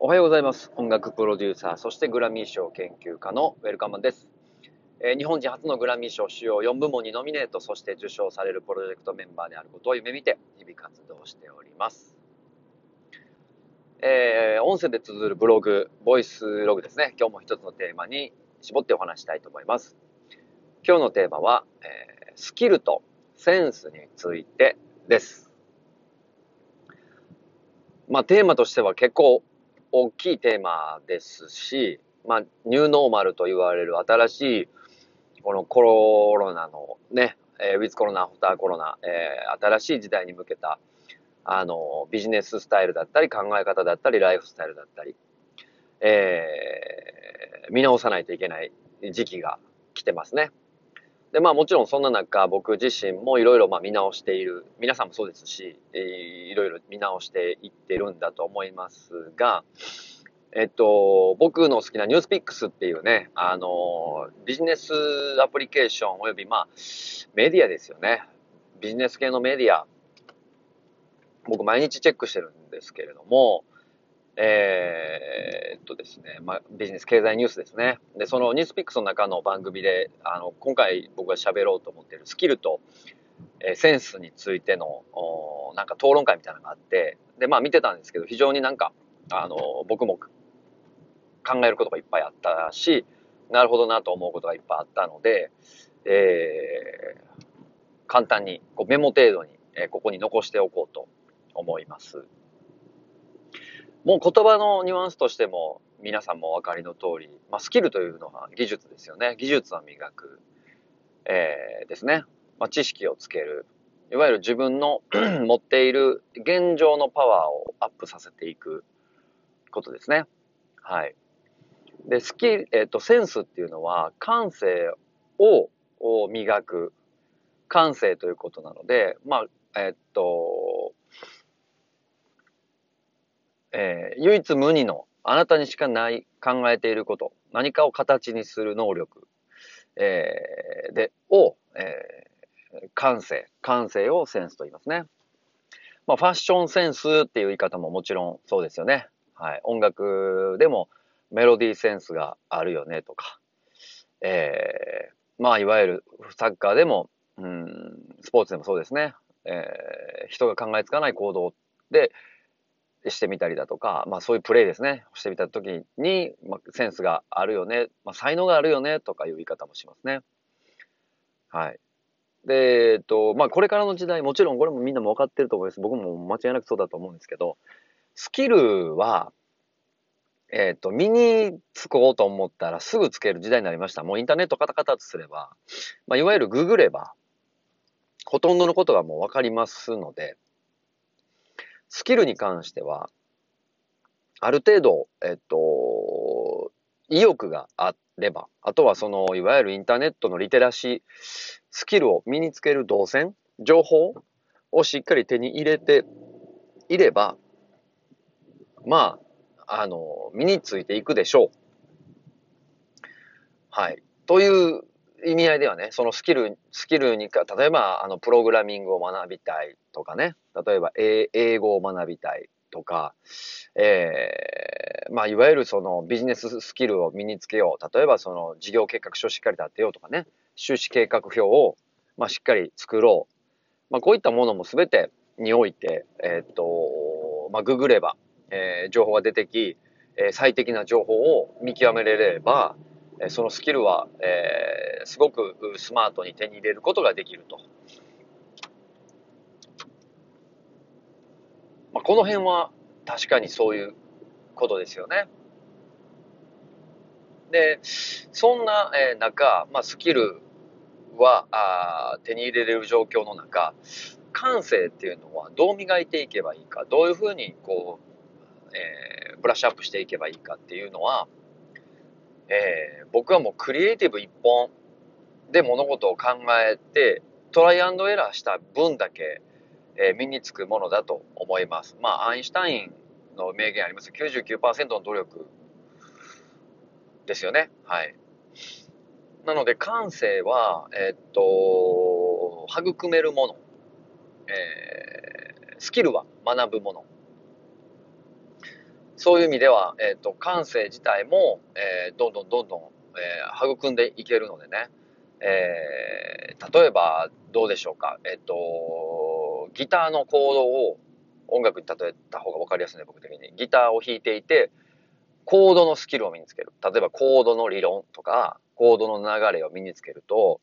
おはようございます。音楽プロデューサー、そしてグラミー賞研究家のウェルカムです。えー日本人初のグラミー賞主要4部門にノミネート、そして受賞されるプロジェクトメンバーであることを夢見て、日々活動しております。えー音声で綴るブログ、ボイスログですね。今日も一つのテーマに絞ってお話したいと思います。今日のテーマは、えースキルとセンスについてです。まあ、テーマとしては結構大きいテーマですし、まあ、ニューノーマルと言われる新しい、このコロナのね、えーウィズコロナ、アフターコロナ、えー新しい時代に向けた、あの、ビジネススタイルだったり、考え方だったり、ライフスタイルだったり、えー見直さないといけない時期が来てますね。で、まあもちろんそんな中、僕自身もいろいろ見直している、皆さんもそうですし、いろいろ見直していってるんだと思いますが、えっと、僕の好きなニュースピックスっていうね、あの、ビジネスアプリケーションおよびまあ、メディアですよね。ビジネス系のメディア、僕毎日チェックしてるんですけれども、えーっとですね、まあ、ビジネス経済ニュースですね。で、そのニュースピックスの中の番組で、あの、今回僕が喋ろうと思っているスキルと、えーセンスについての、おなんか討論会みたいなのがあって、で、まあ見てたんですけど、非常になんか、あの、僕も考えることがいっぱいあったし、なるほどなと思うことがいっぱいあったので、えー簡単にこうメモ程度に、えーここに残しておこうと思います。もう言葉のニュアンスとしても皆さんもお分かりの通り、まあ、スキルというのは技術ですよね。技術を磨く、えーですね。まあ、知識をつける。いわゆる自分の 持っている現状のパワーをアップさせていくことですね。はい。で、スキル、えっ、と、センスっていうのは感性をを磨く。感性ということなので、まあ、えっ、と、えー唯一無二のあなたにしかない考えていること、何かを形にする能力、えーで、を、えー感性、感性をセンスと言いますね。まあ、ファッションセンスっていう言い方ももちろんそうですよね。はい。音楽でもメロディーセンスがあるよねとか、えーまあ、いわゆるサッカーでも、うん、スポーツでもそうですね。えー人が考えつかない行動でしてみたりだとか、まあそういうプレイですね。してみたときに、まあ、センスがあるよね、まあ才能があるよねとかいう言い方もしますね。はい。で、えっと、まあこれからの時代、もちろんこれもみんなも分かってると思います。僕も間違いなくそうだと思うんですけど、スキルは、えっと、身につこうと思ったらすぐつける時代になりました。もうインターネットカタカタとすれば、まあいわゆるググれば、ほとんどのことがもう分かりますので、スキルに関しては、ある程度、えっと、意欲があれば、あとはその、いわゆるインターネットのリテラシー、スキルを身につける動線、情報をしっかり手に入れていれば、まあ、あの、身についていくでしょう。はい。という意味合いではね、そのスキル、スキルにか、例えば、あの、プログラミングを学びたいとかね、例えば、英語を学びたいとか、えーまあ、いわゆるそのビジネススキルを身につけよう。例えば、その事業計画書をしっかり立てようとかね、収支計画表を、まあ、しっかり作ろう。まあ、こういったものもすべてにおいて、えーっと、まあ、ググれば、えー情報が出てき、えー最適な情報を見極めれれば、そのスキルは、えーすごくスマートに手に入れることができると。まあ、この辺は確かにそういうことですよね。で、そんな、え中、まあ、スキルはあ手に入れれる状況の中、感性っていうのはどう磨いていけばいいか、どういうふうにこう、えーブラッシュアップしていけばいいかっていうのは、えー僕はもうクリエイティブ一本で物事を考えて、トライアンドエラーした分だけ、えー身につくものだと思います。まあ、アインシュタインの名言あります。99%の努力ですよね。はい。なので、感性は、えーっと、育めるもの。えースキルは学ぶもの。そういう意味では、えっ、と、感性自体も、えー、どんどんどんどん、えー、育んでいけるのでね、えー、例えば、どうでしょうか。えっ、と、ギターのコードを音楽に例えた方が分かりやすいね、僕的に。ギターを弾いていて、コードのスキルを身につける。例えばコードの理論とか、コードの流れを身につけると、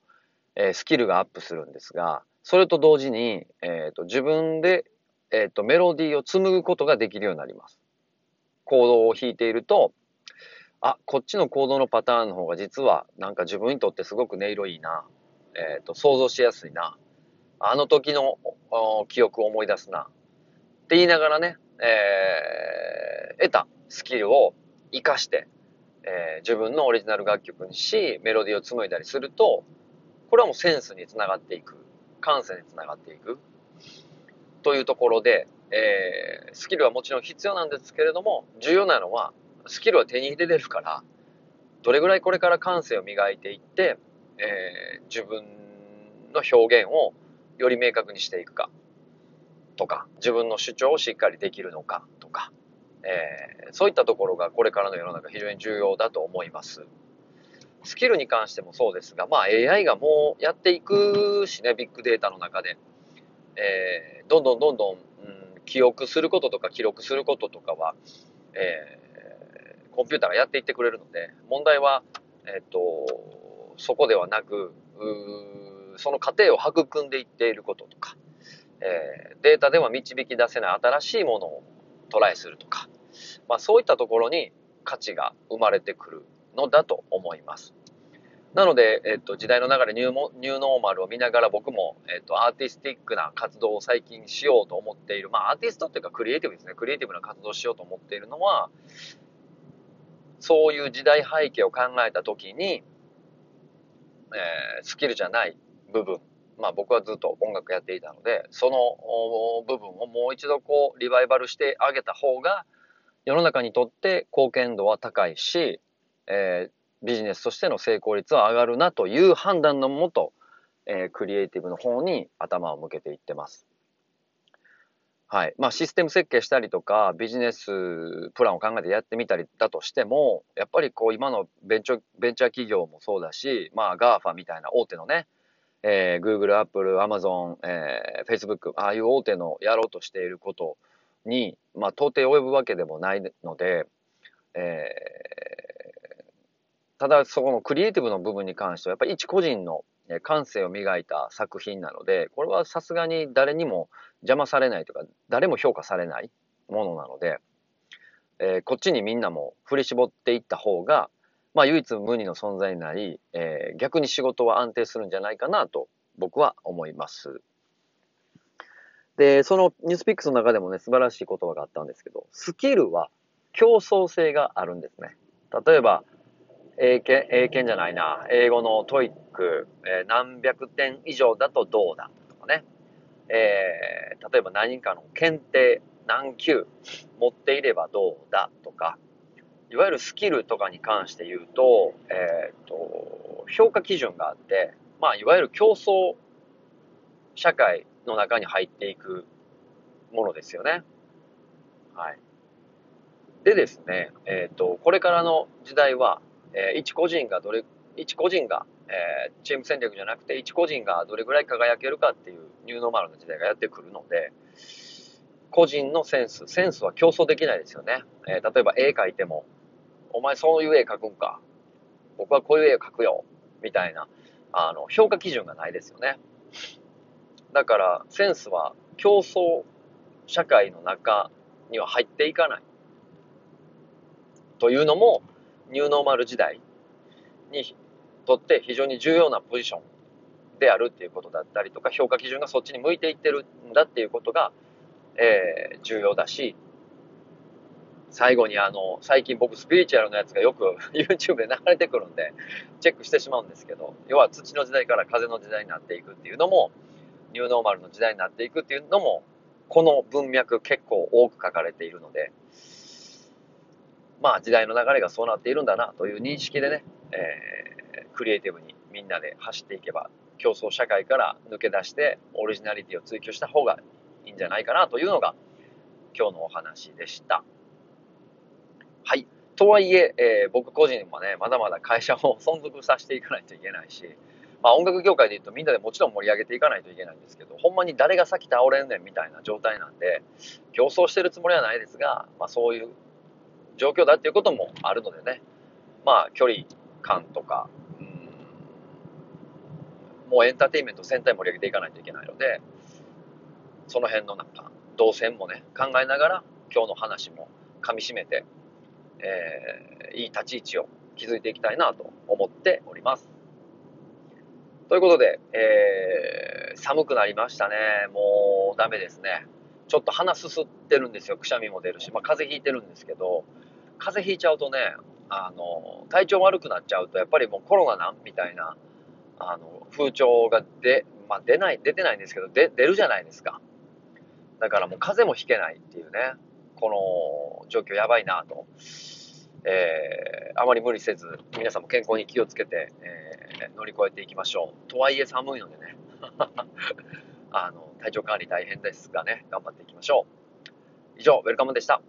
えー、スキルがアップするんですが、それと同時に、えーと、自分で、えーと、メロディーを紡ぐことができるようになります。コードを弾いていると、あ、こっちのコードのパターンの方が実はなんか自分にとってすごく音色いいな。えっ、ー、と、想像しやすいな。あの時の記憶を思い出すな。って言いながらね、えー、得たスキルを活かして、えー、自分のオリジナル楽曲にし、メロディーを紡いだりすると、これはもうセンスにつながっていく。感性につながっていく。というところで、えー、スキルはもちろん必要なんですけれども、重要なのは、スキルは手に入れれるから、どれぐらいこれから感性を磨いていって、えー、自分の表現をより明確にしていくか、とか、自分の主張をしっかりできるのか、とか、えー、そういったところがこれからの世の中非常に重要だと思います。スキルに関してもそうですが、まあ AI がもうやっていくしね、ビッグデータの中で、えー、どんどんどんどん、うん、記憶することとか記録することとかは、えー、コンピューターがやっていってくれるので、問題は、えっ、ー、と、そこではなく、その過程を育んでいっていることとか、えー、データでは導き出せない新しいものをトライするとか、まあそういったところに価値が生まれてくるのだと思います。なので、えっと、時代の流れニューモ、ニューノーマルを見ながら僕も、えっと、アーティスティックな活動を最近しようと思っている。まあ、アーティストっていうかクリエイティブですね。クリエイティブな活動をしようと思っているのは、そういう時代背景を考えたときに、えー、スキルじゃない部分。まあ僕はずっと音楽やっていたので、その部分をもう一度こうリバイバルしてあげた方が世の中にとって貢献度は高いし、えー、ビジネスとしての成功率は上がるなという判断のもと、えー、クリエイティブの方に頭を向けていってます。はい。まあ、システム設計したりとか、ビジネスプランを考えてやってみたりだとしても、やっぱりこう、今のベンチャー、ベンチャー企業もそうだし、まあ、GAFA みたいな大手のね、えー、Google、Apple、Amazon、えー、Facebook、ああいう大手のやろうとしていることに、まあ、到底及ぶわけでもないので、えただそこのクリエイティブの部分に関してはやっぱり一個人の感性を磨いた作品なのでこれはさすがに誰にも邪魔されないとか誰も評価されないものなので、えー、こっちにみんなも振り絞っていった方が、まあ、唯一無二の存在になり、えー、逆に仕事は安定するんじゃないかなと僕は思います。で、その NewsPicks の中でもね、素晴らしい言葉があったんですけど、スキルは競争性があるんですね。例えば、英検、英検じゃないな、英語の TOEIC、えー、何百点以上だとどうだとかね、えー、例えば何かの検定、何級持っていればどうだとか、いわゆるスキルとかに関して言うと、えっ、ー、と、評価基準があって、まあ、いわゆる競争社会の中に入っていくものですよね。はい。でですね、えっ、ー、と、これからの時代は、えー、一個人がどれ、一個人が、えー、チーム戦略じゃなくて、一個人がどれぐらい輝けるかっていうニューノーマルの時代がやってくるので、個人のセンス、センスは競争できないですよね。えー、例えば絵描いても、お前そういう絵描くんか。僕はこういう絵を描くよ。みたいな、あの、評価基準がないですよね。だから、センスは競争社会の中には入っていかない。というのも、ニューノーマル時代にとって非常に重要なポジションであるっていうことだったりとか、評価基準がそっちに向いていってるんだっていうことが、えー、重要だし、最後にあの、最近僕スピリチュアルのやつがよく YouTube で流れてくるんで、チェックしてしまうんですけど、要は土の時代から風の時代になっていくっていうのも、ニューノーマルの時代になっていくっていうのも、この文脈結構多く書かれているので、まあ時代の流れがそうなっているんだなという認識でね、えー、クリエイティブにみんなで走っていけば、競争社会から抜け出してオリジナリティを追求した方がいいんじゃないかなというのが今日のお話でした。はい。とはいえ、えー、僕個人もね、まだまだ会社を存続させていかないといけないし、まあ音楽業界で言うとみんなでもちろん盛り上げていかないといけないんですけど、ほんまに誰が先倒れんねんみたいな状態なんで、競争してるつもりはないですが、まあそういう状況だっていうこともあるのでね、まあ距離感とか、うん、もうエンターテインメント全体盛り上げていかないといけないので、その辺のなんか、動線もね、考えながら今日の話も噛み締めて、えー、いい立ち位置を築いていきたいなと思っております。ということで、えー、寒くなりましたね。もうダメですね。ちょっと鼻すすってるんですよ。くしゃみも出るし、まあ、風邪ひいてるんですけど、風邪ひいちゃうとね、あの、体調悪くなっちゃうと、やっぱりもうコロナなんみたいな、あの、風潮が出、まあ、出ない、出てないんですけど、出、るじゃないですか。だからもう風邪もひけないっていうね、この状況やばいなと。えー、あまり無理せず、皆さんも健康に気をつけて、えー、乗り越えていきましょう。とはいえ寒いのでね、あの、体調管理大変ですがね、頑張っていきましょう。以上、ウェルカムでした。